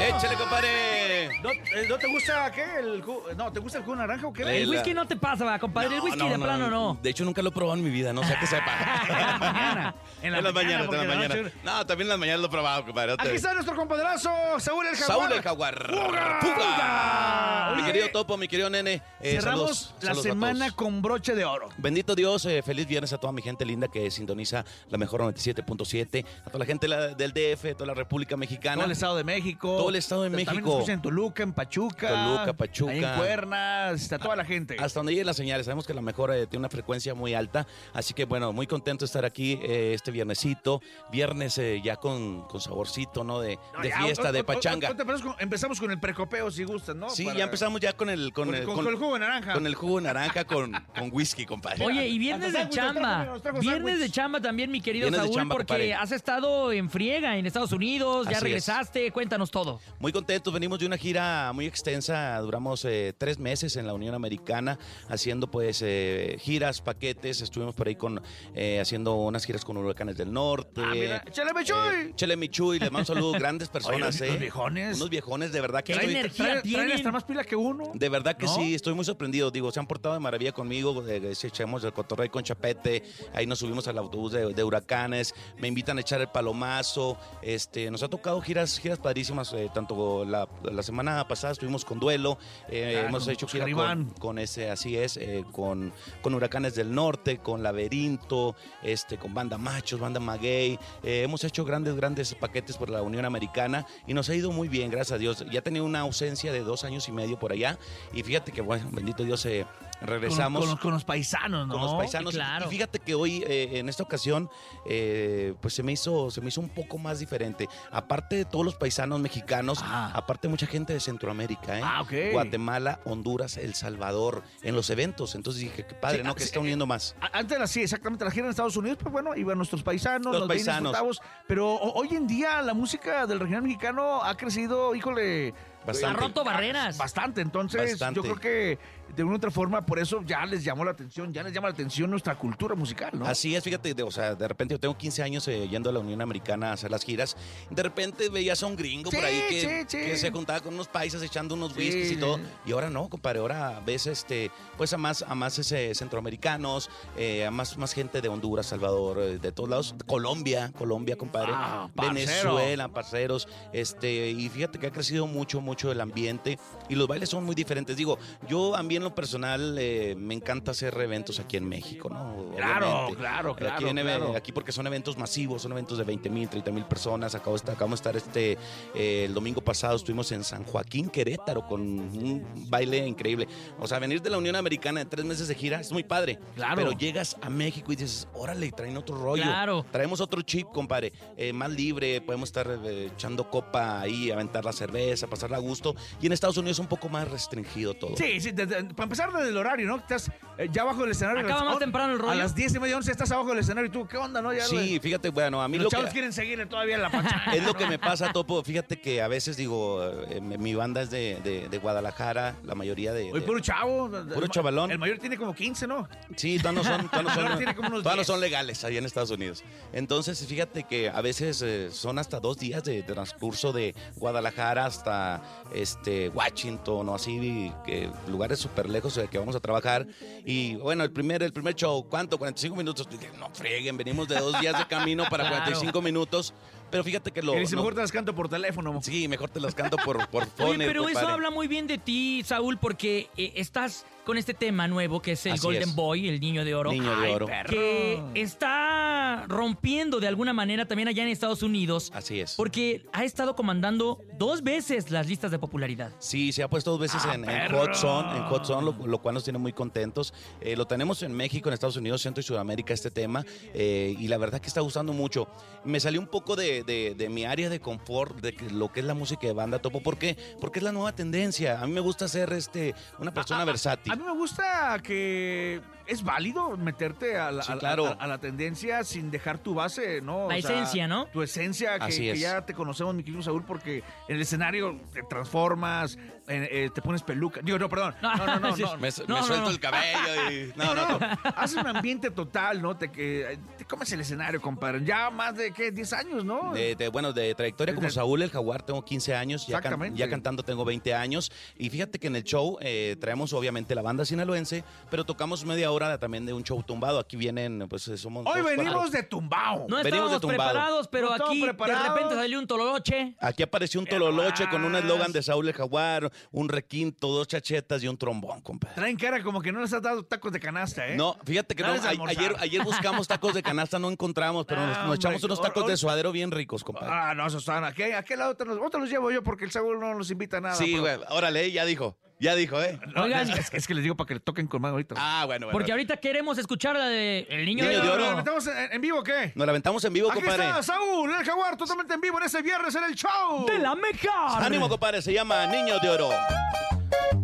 Échale, compadre. ¿No, eh, ¿no te gusta qué? El ju- no, ¿te gusta el jugo de naranja o qué? El la- whisky no te pasa, va, compadre. el whisky de plano no. De hecho, nunca lo he probado en mi vida, no sé a qué sepa. mañana. En la En las mañana, mañanas, en porque las en la mañanas. noche- No, también en las mañanas lo he probado, compadre. Aquí está nuestro compadrazo, Saúl el Jaguar. Saúl el Jaguar. ¡Fuga! ¡Fuga! Mi Oye, querido Topo, mi querido nene. eh, Cerramos saludos, la saludos a semana todos. con broche de oro. Bendito Dios, eh, feliz viernes a toda mi gente linda que sintoniza la mejor 97.7, a toda la gente la- del DF, toda la República Mexicana. Todo el Estado de México. Todo el Estado de También nos México. escuchan en Toluca, en Pachuca. Toluca, Pachuca. ahí en Cuernas, está toda la gente. Hasta donde lleguen las señales. Sabemos que la mejor eh, tiene una frecuencia muy alta. Así que bueno, muy contento de estar aquí eh, este viernesito. Viernes eh, ya con, con saborcito, ¿no? De, No, de ya, fiesta, o- de o- o- pachanga. o- empezamos, con, empezamos con el precopeo, si gustan, ¿no? Sí, Para- ya empezamos ya con el con, Con- el, con- con el jugo de naranja. Con el jugo de naranja con, con whisky, compadre. Oye, y viernes de chamba. Viernes de chamba también, mi querido Saúl, chamba, porque compadre. has estado en friega en Estados Unidos, ya Así es. regresaste, cuéntanos todo. Muy contentos, venimos de una gira muy extensa, duramos eh, tres meses en la Unión Americana haciendo pues eh, giras, paquetes, estuvimos por ahí con eh, haciendo unas giras con Huracanes del Norte. Ah, mira, ¡Chele Michuy! Chele Michuy, les mando saludos, grandes personas, Oye, los viejones. Unos viejones, de verdad que ¿Qué estoy- energía Traen, traen tienen? hasta más pila que uno. de verdad que ¿No? sí, estoy muy sorprendido. Digo, se han portado de maravilla conmigo. echamos el cotorreo con Chapete. Ahí nos subimos al autobús de, de huracanes. Me invitan a echar el palomazo. Este, nos ha tocado giras, giras padrísimas. tanto la, la semana pasada estuvimos con Duelo. eh, Ah, hemos hecho gira con, con ese, así es, eh, con, con Huracanes del Norte, con Laberinto, este, con Banda Machos, Banda Maguey. Eh, hemos hecho grandes, grandes paquetes por la Unión Americana y nos ha ido muy bien, gracias a Dios. Ya tenía una ausencia de dos años y medio por allá y fíjate que, bueno, bendito Dios, eh, regresamos. Con, con- con los paisanos, ¿no? con los paisanos. claro. Y fíjate que hoy, eh, en esta ocasión, eh, pues se me, hizo, se me hizo un poco más diferente. Aparte de todos los paisanos mexicanos, Ah. aparte mucha gente de Centroamérica, ¿eh? Ah, ok. Guatemala, Honduras, El Salvador, en los eventos. Entonces dije, qué padre, Sí, ¿no? ah, Que sí, está uniendo más. A- Antes era así, exactamente, la gira en Estados Unidos, pues bueno, iban nuestros paisanos, Los los, paisanos. disfrutados, pero ho- hoy en día la música del regional mexicano ha crecido, híjole... Bastante. Ha roto barreras. Bastante, entonces Bastante. yo creo que de una u otra forma por eso ya les llamó la atención, ya les llama la atención nuestra cultura musical, ¿no? Así es, fíjate, de, o sea, de repente yo tengo 15 años eh, yendo a la Unión Americana a hacer las giras. De repente veías a un gringo por Sí, ahí que, sí, sí. que se juntaba con unos paisas echando unos whiskies y todo. Y ahora no, compadre, ahora ves este, pues a más, a más ese, centroamericanos, eh, a más, más gente de Honduras, Salvador, eh, de todos lados. Colombia, Colombia, compadre. Ah. Venezuela, parceros. Este, y fíjate que ha crecido mucho, mucho el ambiente y los bailes son muy diferentes. Digo, yo a mí en lo personal eh, me encanta hacer eventos aquí en México, ¿no? Claro, claro, claro, Aquí, en- claro. aquí porque son eventos masivos, son eventos de 20 mil, 30 mil personas. Acabo de estar, acabamos de estar este, eh, el domingo pasado, estuvimos en San Joaquín, Querétaro, con un baile increíble. O sea, venir de la Unión Americana de tres meses de gira es muy padre. Claro. Pero llegas a México y dices, órale, traen otro rollo. Claro. Traemos otro chip, compadre. eh, más libre, podemos estar eh, echando copa ahí, aventar la cerveza, pasarla a gusto. Y en Estados Unidos es un poco más restringido todo. Sí, sí, desde- para empezar desde el horario, ¿no? Estás eh, ya abajo del escenario. Acaba más on- temprano el rollo. A las 10 y media, 11 estás abajo del escenario y tú, ¿qué onda, no? Ya Sí, fíjate, bueno, a mí los lo chavos que... quieren seguirle todavía la pachanga. Es lo que me pasa, Topo. Fíjate que a veces digo, eh, mi banda es de, de- de Guadalajara, la mayoría de. Oye, de- puro chavo. Puro chavalón. El mayor tiene como 15, ¿no? Sí, todavía no son, todavía no son, tiene como unos todavía no 10. son legales allá en Estados Unidos. Entonces, fíjate que a veces eh, son hasta dos días de, transcurso de Guadalajara hasta este Washington o así, que lugares súper lejos de que vamos a trabajar. Y bueno, el primer, el primer show, ¿cuánto? 45 minutos. Dije, no frieguen, venimos de dos días de camino para Claro. 45 minutos. Pero fíjate que lo. Y dice, no- mejor te las canto por teléfono. Sí, mejor te las canto por, por phone, Oye, pero eso habla muy bien de ti, Saúl, porque eh, estás con este tema nuevo que es el Así Golden es. Boy, el niño de oro. Niño de Ay, oro. perro. Que está rompiendo de alguna manera también allá en Estados Unidos. Así es. Porque ha estado comandando dos veces las listas de popularidad. Sí, se ha puesto dos veces ¡Ah, en, en! Hot Zone, en Hot Zone, lo, lo cual nos tiene muy contentos. Eh, lo tenemos en México, en Estados Unidos, Centro y Sudamérica este tema eh, y la verdad que está gustando mucho. Me salió un poco de, de- de mi área de confort de lo que es la música de banda topo. ¿Por qué? Porque es la nueva tendencia. A mí me gusta ser este una persona versátil. Mí me gusta que es válido meterte a la, Sí, a la- claro. a- a la tendencia sin dejar tu base, ¿no? La O sea, esencia, ¿no? Tu esencia, que, Así que es. ya te conocemos, mi querido Saúl, porque en el escenario te transformas, eh, te pones peluca. Digo, no, perdón. No, no, no. Sí. no. Me, No, me no, suelto no. el cabello y... No, no, no. Haces un ambiente total, ¿no? Te, que, te comes el escenario, compadre. Ya más de, ¿qué? 10 años, ¿no? De, de- bueno, de trayectoria como Saúl el Jaguar tengo 15 años, ya, can- ya cantando tengo 20 años y fíjate que en el show eh, traemos obviamente la banda sinaloense, pero tocamos media hora también de un show tumbado. Aquí vienen, pues eh, somos... Hoy dos, venimos cuatro. de tumbao. No Venimos de estábamos tumbado. preparados, pero No aquí de repente salió un tololoche. Aquí apareció un tololoche con un eslogan de Saúl el Jaguar, un requinto, dos chachetas y un trombón, compadre. Traen cara como que no les has dado tacos de canasta, ¿eh? No, fíjate que no, a- ayer, ayer buscamos tacos de canasta, no encontramos, pero nos, nos echamos unos tacos de suadero bien ricos, compadre. Ah, no, esos están aquí. ¿A qué lado te los, te los llevo yo? Porque el Saúl no los invita a nada. sí, pero- güey, órale, ya dijo, ya dijo, ¿eh? No, Oigan. es, es que les digo para que le toquen conmigo ahorita. Ah, bueno, bueno. Porque ahorita queremos escuchar la de El Niño, Niño de, de Oro. Oro. ¿Estamos en, en vivo o qué? Nos la aventamos en vivo, Aquí compadre. está Saúl, el jaguar, totalmente en vivo en ese viernes en el show. De la mejor. Ánimo, compadre, se llama Niño de Oro.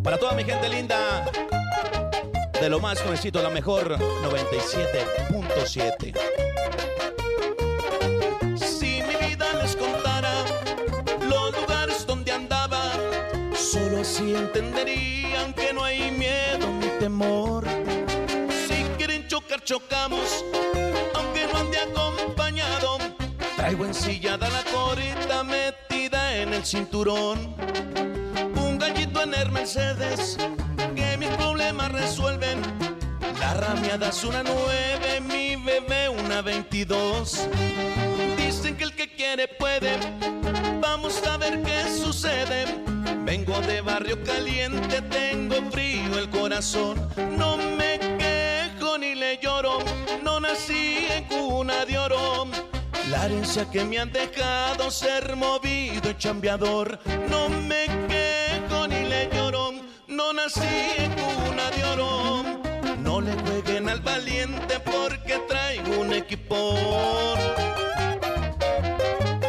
Para toda mi gente linda, de lo más jovencito, la mejor 97.7. entenderían que no hay miedo ni temor. Si quieren chocar, chocamos, aunque no ande acompañado. Traigo ensillada la corita metida en el cinturón. Un gallito en el Mercedes que mis problemas resuelven. La ramiada es una 9, mi bebé una 22. Dicen que el que quiere puede. Vamos a ver qué sucede. Vengo de barrio caliente, tengo frío el corazón. No me quejo ni le lloro, no nací en cuna de oro. La herencia que me han dejado ser movido y chambeador. No me quejo ni le lloro, no nací en cuna de oro. No le jueguen al valiente porque traigo un equipón.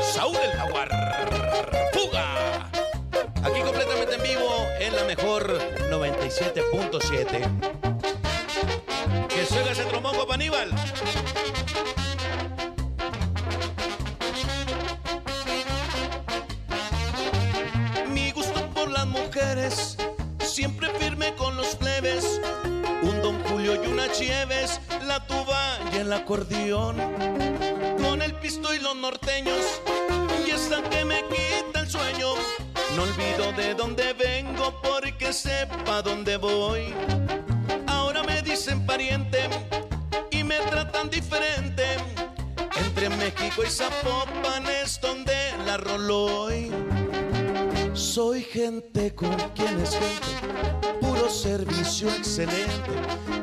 Saúl el Jaguar. ¡Fuga! 97.7. Que oiga ese trombón, Juan Aníbal. Mi gusto por las mujeres, siempre firme con los plebes. Un Don Julio y una Chieves, la tuba y el acordeón. Con el pisto y los norteños, y esa que me quita el sueño. No olvido de dónde vengo porque sepa dónde voy. Ahora me dicen pariente y me tratan diferente. Entre México y Zapopan es donde la roló hoy. soy gente con quien es gente, puro servicio excelente.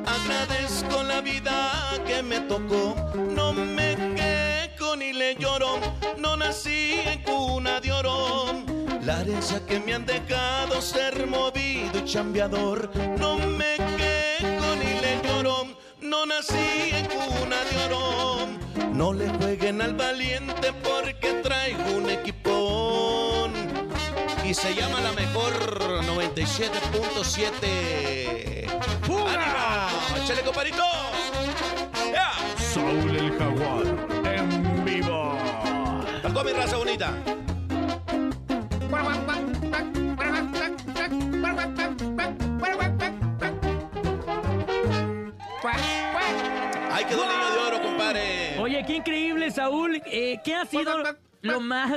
Agradezco la vida que me tocó, no me quejo ni le lloro, no nací en cuna de oro. La herencia que me han dejado ser movido y chambeador, no me quejo ni le lloro, no nací en cuna de oro. No le jueguen al valiente porque traigo un equipón y se llama la mejor 97.7. ¡Fuga! ¡Échale, compadrito! ¡Ya! Saúl el Jaguar en vivo. ¡Tocó mi raza bonita! ¡Ay, quedó el niño de oro, compadre! Oye, qué increíble, Saúl. Eh, ¿Qué ha sido lo más...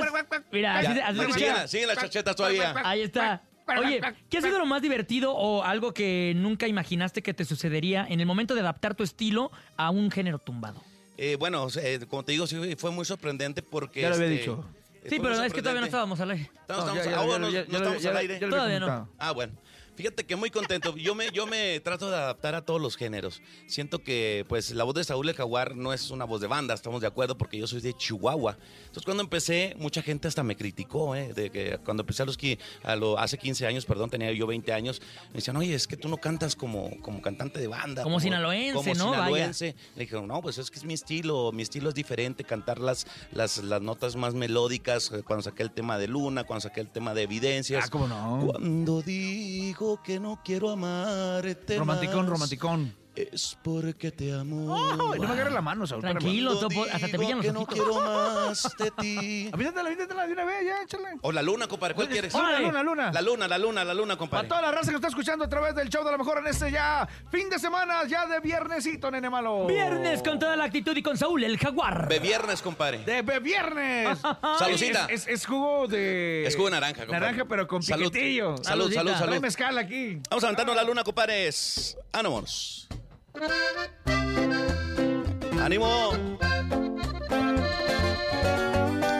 Mira, así, Ya, así escucha. siguen las chachetas todavía. Ahí está. Oye, ¿qué ha sido lo más divertido o algo que nunca imaginaste que te sucedería en el momento de adaptar tu estilo a un género tumbado? Eh, bueno, eh, como te digo, sí, fue muy sorprendente porque... Ya lo había este, dicho. Sí, pero es que todavía no estábamos al aire. No, ya, ya, ah, ya, ya al aire. había Todavía no. Ah, bueno. Fíjate que muy contento. Yo me, yo me trato de adaptar a todos los géneros. Siento que, pues, la voz de Saúl el Jaguar no es una voz de banda, estamos de acuerdo, porque yo soy de Chihuahua. Entonces, cuando empecé, mucha gente hasta me criticó, ¿eh? De que cuando empecé a los a lo, hace 15 años, perdón, tenía yo 20 años, me decían, oye, es que tú no cantas como, como cantante de banda. Como sinaloense, como ¿no? Vaya. sinaloense. Le dije, no, pues es que es mi estilo, mi estilo es diferente, cantar las, las, las notas más melódicas, eh, cuando saqué el tema de Luna, cuando saqué el tema de Evidencias. Ah, cómo no. Cuando digo que no quiero amarte Romanticón, más, romanticón. Es porque te amo. No me agarres la mano, Saúl. Tranquilo, topo, hasta te brillan los que no ojitos. quiero más de ti. Avítatela, avítatela de una vez, ya, échale. O la luna, compadre, ¿cuál quieres? Luna, luna, luna. La luna, la luna, la luna, Para compadre. toda la raza que está escuchando a través del show de la mejor en este ya fin de semana, ya de viernesito, nene malo. Viernes con toda la actitud y con Saúl el Jaguar. De viernes, compadre. De be- viernes. Salucita. Es, es- es jugo de. Es jugo de naranja, compadre. Naranja, pero con Salud. piquetillo. Salud, salud, Trae salud. mezcal aquí. Vamos a levantarnos la luna, compadres. Ánimos. ¡Ánimo!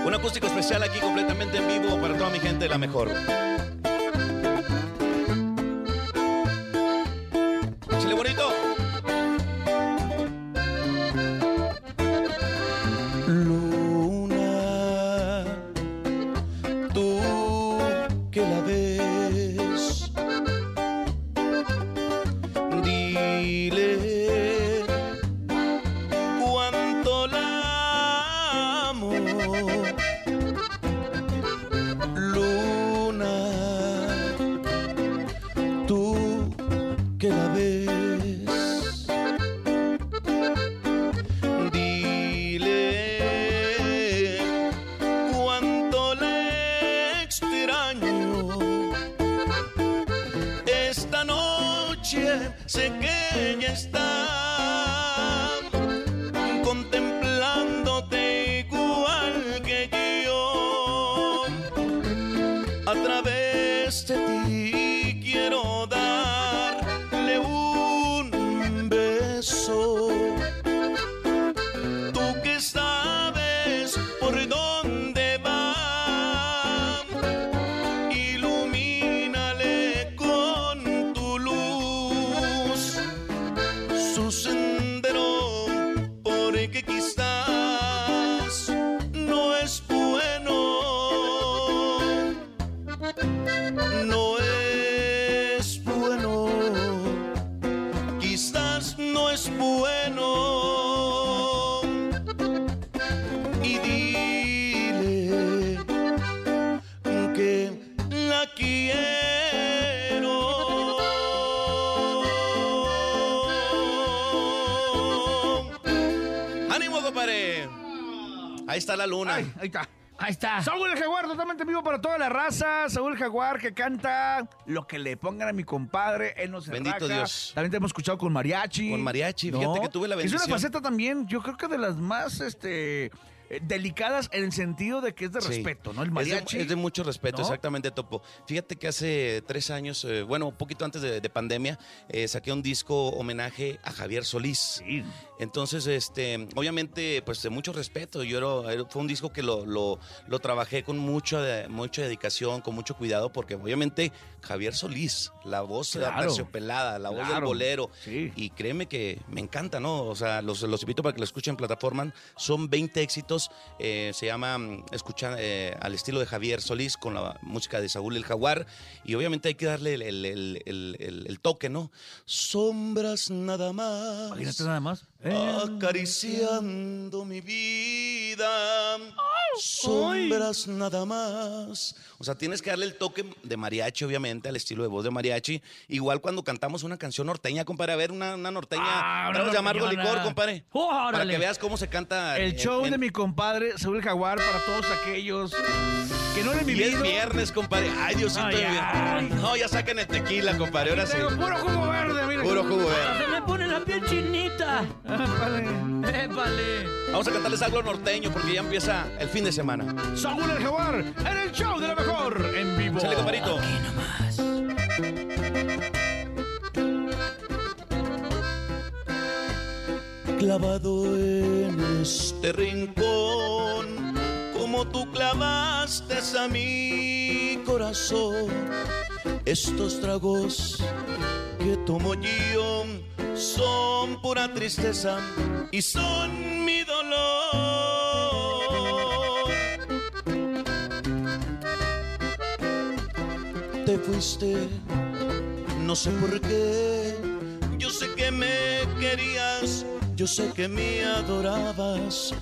Un acústico especial aquí completamente en vivo para toda mi gente la mejor. Luna. Ay, ahí está. Ahí está. Saúl el Jaguar, totalmente en vivo para toda la raza. Saúl el Jaguar que canta lo que le pongan a mi compadre. Él no se Bendito raja. Dios. También te hemos escuchado con mariachi. Con mariachi, fíjate que tuve la Es bendición. una faceta también, yo creo que de las más, este... eh, delicadas en el sentido de que es de Sí. respeto, ¿no? El Es de- mariachi. Es de, mucho respeto, ¿no? exactamente, Topo. Fíjate que hace tres años, eh, bueno, un poquito antes de, de pandemia, eh, saqué un disco homenaje a Javier Solís. Entonces, este, obviamente, pues de mucho respeto. Yo era- fue un disco que lo, lo, lo trabajé con mucha, de- mucha dedicación, con mucho cuidado, porque obviamente Javier Solís, la voz Claro. terciopelada, la voz del bolero. Y créeme que me encanta, ¿no? O sea, los, los invito para que lo escuchen en plataforma. Son 20 éxitos. Eh, se llama mm, Escucha eh, al estilo de Javier Solís con la música de Saúl el Jaguar. Y obviamente hay que darle el, el- el- el- el- el toque, ¿no? Sombras nada más. Imagínate nada más. Acariciando mi vida. Sombras nada más. O sea, tienes que darle el toque de mariachi, obviamente, al estilo de voz de mariachi. Igual cuando cantamos una canción norteña, compadre. A ver, una, una norteña. Ah, Vamos a amargo norteñona. licor, compadre. Para Órale. que veas cómo se canta. El en- show en- de mi compadre Saúl Jaguar para todos aquellos que no lo han Y es viernes, compadre. Ay, Diosito. Ay, de mi vida. ay. No, ya saquen el tequila, compadre. Ahora sí. Puro jugo verde, mira. Puro jugo verde. Se me pone la piel chinita. Épale. Vamos a cantarles algo norteño porque ya empieza el fin de semana. Saúl el Jaguar en el show de la mejor en vivo. Sale, compadrito. Clavado en este rincón, tú clavaste a mi corazón, estos tragos que tomo yo son pura tristeza y son mi dolor. Te fuiste, no sé por qué. Yo sé que me querías, yo sé que me adorabas.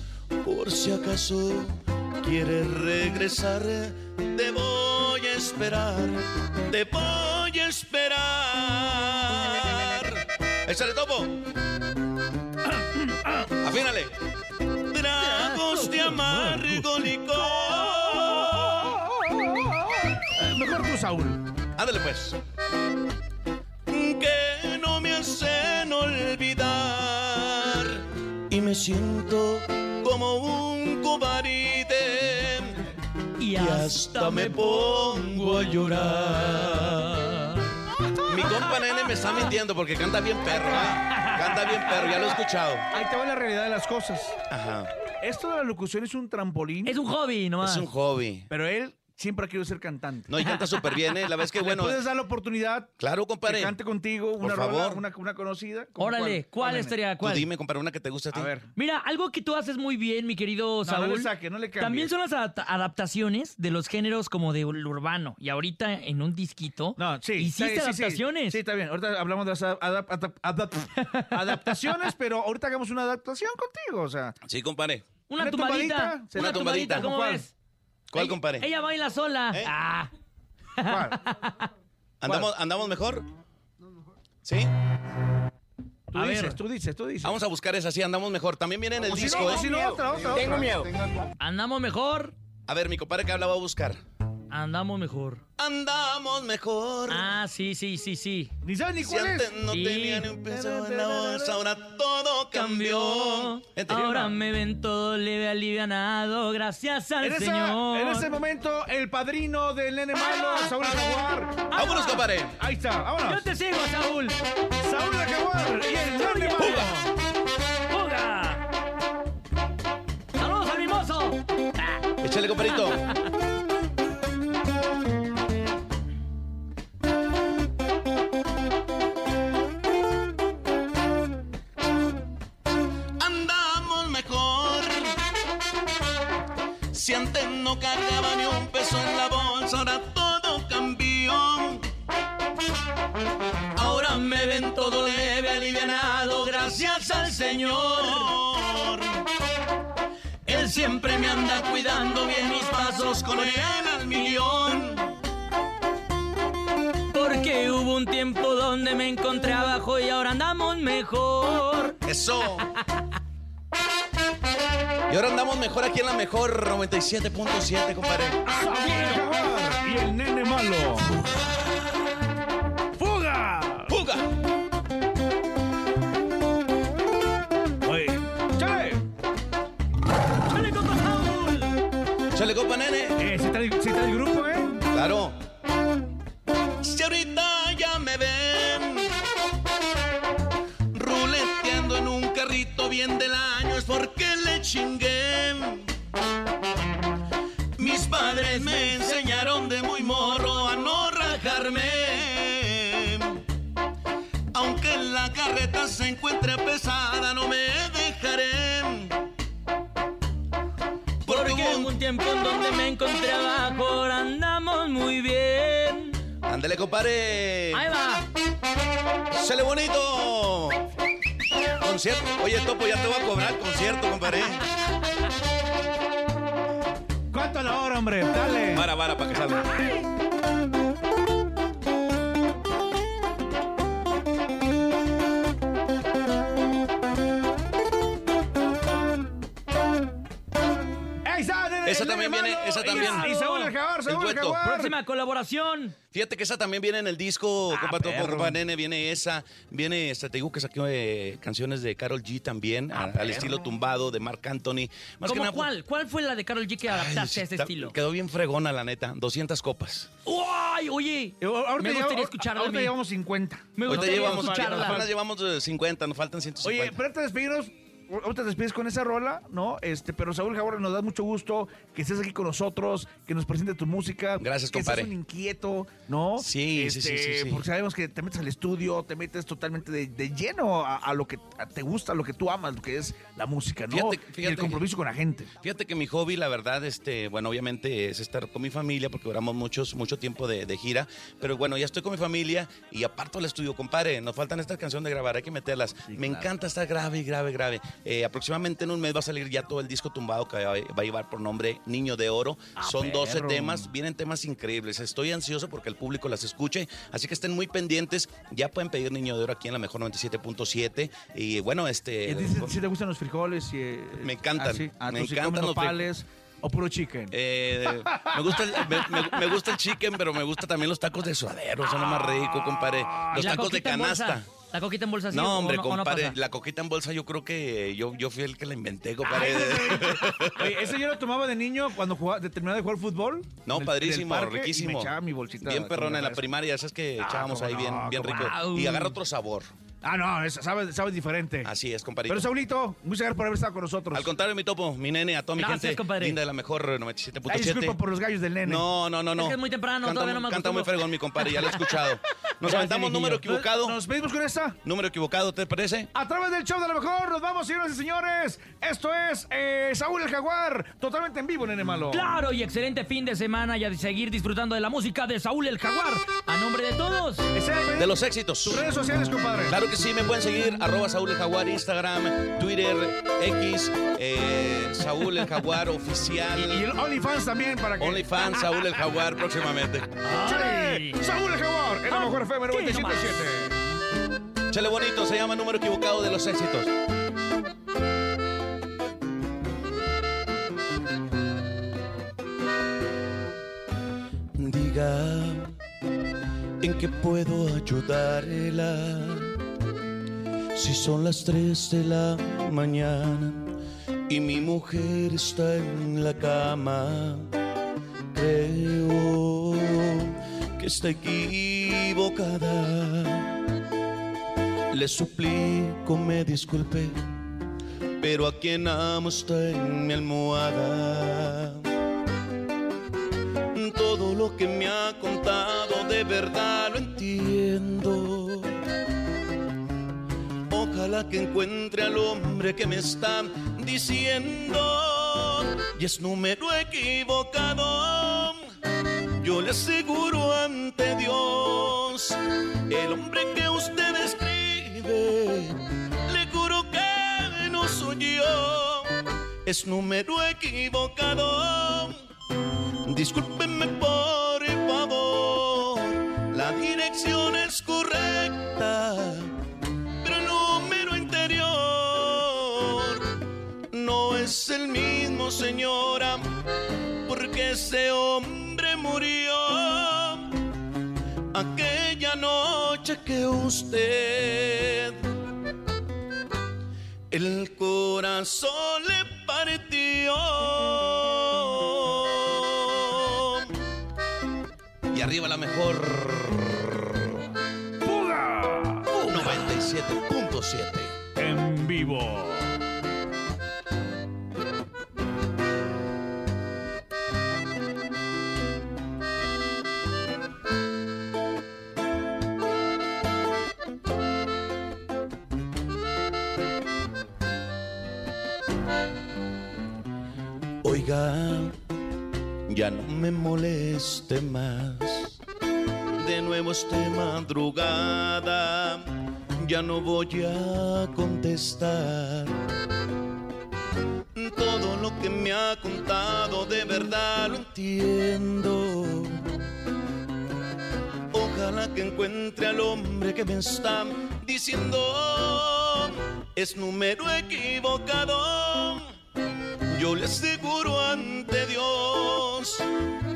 Por si acaso quieres regresar, te voy a esperar, te voy a esperar. ¡Échale topo! ¡Afínale! Tragos de amargo licor. Mejor tú, Saúl. Ándale pues. Que no me hacen olvidar y me siento como un cobarde y hasta me pongo a llorar. Mi compa nene me está mintiendo porque canta bien perro. ¿eh? Canta bien perro, ya lo he escuchado. Ahí te va la realidad de las cosas. Ajá. Esto de la locución es un trampolín. Es un hobby nomás. Es un hobby. Pero él siempre ha querido ser cantante. No, y canta súper bien, ¿eh? La vez que, ¿Le bueno. puedes dar la oportunidad Claro, compadre. que cante contigo una Por rola, favor. una, una conocida? ¿Cómo Órale, ¿cuál nene? estaría? ¿Cuál? Tú dime, compadre, una que te guste a ti. A ver. Mira, algo que tú haces muy bien, mi querido No, Saúl. no le saque, no le cambies. También son las adapta- adaptaciones de los géneros como de lo urbano. Y ahorita en un disquito No, sí. hiciste sí, sí, sí. adaptaciones. Sí, está bien. Ahorita hablamos de las adap- adap- adap- adaptaciones, pero ahorita hagamos una adaptación contigo, o sea. Sí, compadre. Una, Una tumbadita. tumbadita, Una tumbadita, tumbadita. ¿cómo ¿Cuál? ves? ¿Cuál, Ella- compadre? Ella baila sola. ¿Eh? Ah. ¿Cuál? ¿Andamos, ¿Andamos mejor? ¿Sí? Tú A dices, ver. tú dices, tú dices. Vamos a buscar esa, sí, andamos mejor. También viene en el si disco, no, ¿eh? si no, otra, otra, otra. Tengo miedo. Andamos mejor. A ver, mi compadre que hablaba a buscar. Andamos mejor. Andamos mejor. Ah, sí, sí, sí, sí. Ni sabes ni Si cuál antes es. no Sí. tenía ni un peso en la bolsa, ahora todo cambió. Ahora me ven todo leve, alivianado, gracias al En, esa- Señor. en ese momento, el padrino del nene malo, Saúl el Jaguar. Vámonos, compadre. Ahí está, vámonos. Yo te sigo, Saúl. Saúl Jaguar y el nene malo. ¡Fuga! ¡Saludos al mimoso! Ah. Échale, compadrito. cargaba ni un peso en la bolsa, ahora todo cambió. Ahora me ven todo leve, alivianado, gracias al Señor. Él siempre me anda cuidando bien mis pasos con él al millón. Porque hubo un tiempo donde me encontré abajo y ahora andamos mejor. Eso. Y ahora andamos mejor aquí en la mejor 97.7, compadre. Saúl y el nene malo. ¡Fuga! ¡Fuga! Oye, chale. ¡Chale, compa Chale, compa, nene. Eh, ¿sí trae, sí trae el grupo, eh? Claro. Si ahorita encuentre pesada, no me dejaré. Porque hubo un tiempo en donde me encontré abajo, ahora andamos muy bien. Ándale, compadre. Ahí va. ¡Sale bonito! Concierto. Oye, Topo, ya te voy a cobrar concierto, compadre. ¿Cuánto a la hora, hombre? Dale. Para, para, para que salga. Esa también viene, esa también. Y Saúl el Jaguar, El Saúl el. Jaguar. Próxima colaboración. Fíjate que esa también viene en el disco, compa Topo, Ah, perro. compa Nene, viene esa. Viene, esta, te digo que saqué eh, canciones de Carol G también, a- al estilo tumbado de Marc Anthony. Más que ¿Cómo nada, cuál? ¿Cuál fue la de Carol G que adaptaste a ese está- estilo? Quedó bien fregona, la neta. 200 copas. ¡Ay, oye! Eh, ahorita Me gustaría escucharla. Ahorita a llevamos 50. Me gustaría llevamos, escucharla. llevamos eh, 50, nos faltan 150. Oye, pero antes de despedirnos, ahorita te despides con esa rola, ¿no? Este, pero Saúl Jaguar, nos da mucho gusto que estés aquí con nosotros, que nos presente tu música. Gracias, que compadre. seas un inquieto, ¿no? Sí, sí, sí, Este, sí, sí. Porque sabemos que te metes al estudio, te metes totalmente de, de lleno a, a lo que te gusta, a lo que tú amas, lo que es la música, ¿no? Fíjate- Y el compromiso con la gente. Fíjate que mi hobby, la verdad, este, bueno, obviamente es estar con mi familia porque duramos muchos, mucho tiempo de, de gira, pero bueno, ya estoy con mi familia y aparto el estudio, compadre, nos faltan estas canciones de grabar, hay que meterlas. Me encanta estar grave, grave, grave. Eh, aproximadamente en un mes va a salir ya todo el disco tumbado que va, va a llevar por nombre Niño de Oro. Son 12 perro. temas, vienen temas increíbles. Estoy ansioso porque el público las escuche, así que estén muy pendientes. Ya pueden pedir Niño de Oro aquí en la mejor 97.7 y bueno, este... Dices si te gustan los frijoles y... eh, Me encantan, ah, sí. Ah, me encantan los nopales o puro chicken. Eh, me, gusta el, me, me- me gusta el chicken, pero me gusta también los tacos de suadero, son lo más rico, compadre. Los ¿Y la tacos de canasta. ¿La coquita en bolsa sí No, hombre, no- o no compadre, la coquita en bolsa yo creo que yo, yo fui el que la inventé, compadre. Oye, ese yo lo tomaba de niño cuando jugaba, de jugar fútbol. No, el- padrísimo, parque, riquísimo. Y me echaba mi bolsita. Bien perrona en la primaria, esas que echábamos cómo ahí bien, no, bien rico. Y agarra otro sabor. Ah, no, es- sabe, sabe diferente. Así es, compadrito. Pero Saulito, muchas gracias por haber estado con nosotros. Al contrario, mi topo, mi nene, a toda mi Gracias, gente compadre. linda de la mejor Ay, 97.7. disculpa por los gallos del nene. No, no, no, no. Es que es muy temprano, canta, todavía no me Canta muy fregón, mi compadre, ya lo he escuchado. Nos aventamos número equivocado. Nos pedimos con esta. Número equivocado, ¿te parece? A través del show de lo mejor, nos vamos, señoras y señores. Esto es eh, Saúl el Jaguar, totalmente en vivo, nene malo. Claro, y excelente fin de semana y a seguir disfrutando de la música de Saúl el Jaguar. A nombre de todos. De los éxitos. Redes sociales, compadre. Claro que sí, me pueden seguir, arroba Saúl el Jaguar, Instagram, Twitter, X, eh, Saúl el Jaguar oficial. Y el OnlyFans también para que. OnlyFans, Saúl el Jaguar próximamente. ¡Chale! Saúl el Jaguar, en la mejor FM Aquí 97.7. Chale bonito, se llama número equivocado de los éxitos. Diga en qué puedo ayudarla. Si son las 3 de la mañana y mi mujer está en la cama, creo que está equivocada. Le suplico me disculpe, pero a quien amo está en mi almohada. Todo lo que me ha contado de verdad lo Ojalá que encuentre al hombre que me está diciendo y es número equivocado. Yo le aseguro ante Dios, el hombre que usted describe, le juro que no soy yo, es número equivocado. Discúlpeme por favor, la dirección es es el mismo, señora, porque ese hombre murió aquella noche que usted el corazón le partió. Y arriba la mejor. ¡Puga! 97.7. En vivo. Ya no me moleste más. De nuevo esta madrugada, ya no voy a contestar. Todo lo que me ha contado de verdad lo entiendo. Ojalá que encuentre al hombre que me está diciendo es número equivocado. Yo le aseguro ante Dios,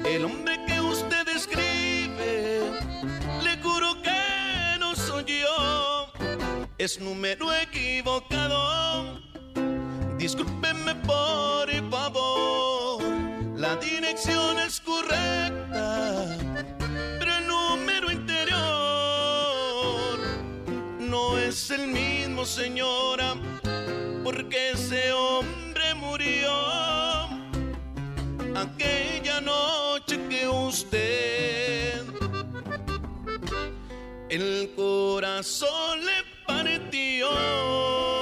el hombre que usted describe, le juro que no soy yo, es número equivocado. Discúlpeme por favor, la dirección es correcta, pero el número interior no es el mismo, señora, porque ese hombre aquella noche que usted el corazón le partió.